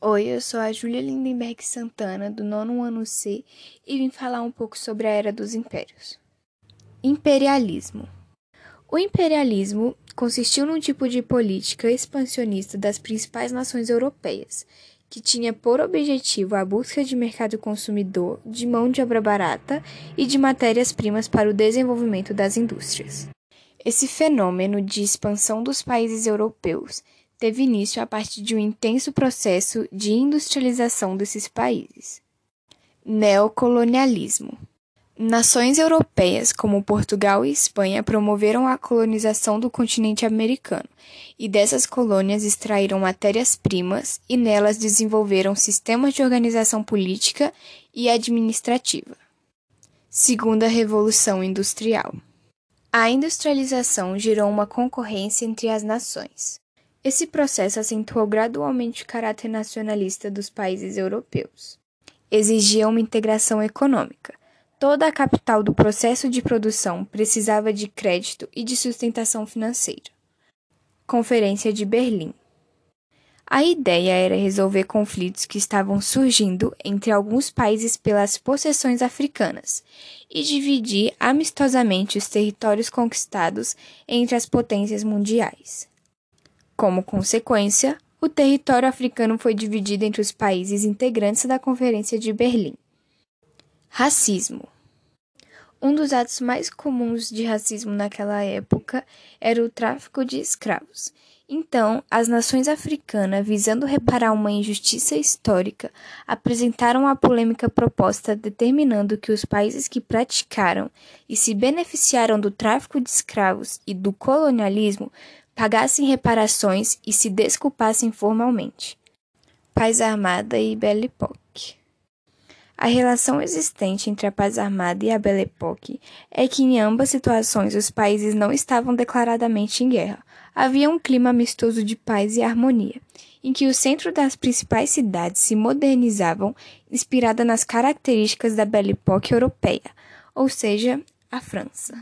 Oi, eu sou a Júlia Lindenberg Santana, do nono ano C, e vim falar um pouco sobre a Era dos Impérios. Imperialismo. O imperialismo consistiu num tipo de política expansionista das principais nações europeias, que tinha por objetivo a busca de mercado consumidor, de mão de obra barata e de matérias-primas para o desenvolvimento das indústrias. Esse fenômeno de expansão dos países europeus teve início a partir de um intenso processo de industrialização desses países. Neocolonialismo. Nações europeias como Portugal e Espanha promoveram a colonização do continente americano e dessas colônias extraíram matérias-primas e nelas desenvolveram sistemas de organização política e administrativa. Segunda Revolução Industrial. A industrialização gerou uma concorrência entre as nações. Esse processo acentuou gradualmente o caráter nacionalista dos países europeus. Exigia uma integração econômica. Toda a capital do processo de produção precisava de crédito e de sustentação financeira. Conferência de Berlim. A ideia era resolver conflitos que estavam surgindo entre alguns países pelas possessões africanas e dividir amistosamente os territórios conquistados entre as potências mundiais. Como consequência, o território africano foi dividido entre os países integrantes da Conferência de Berlim. Racismo. Um dos atos mais comuns de racismo naquela época era o tráfico de escravos. Então, as nações africanas, visando reparar uma injustiça histórica, apresentaram a polêmica proposta determinando que os países que praticaram e se beneficiaram do tráfico de escravos e do colonialismo pagassem reparações e se desculpassem formalmente. Paz Armada e Belle Époque A relação existente entre a paz armada e a Belle Époque é que em ambas situações os países não estavam declaradamente em guerra. Havia um clima amistoso de paz e harmonia, em que o centro das principais cidades se modernizavam, inspirada nas características da Belle Époque europeia, ou seja, a França.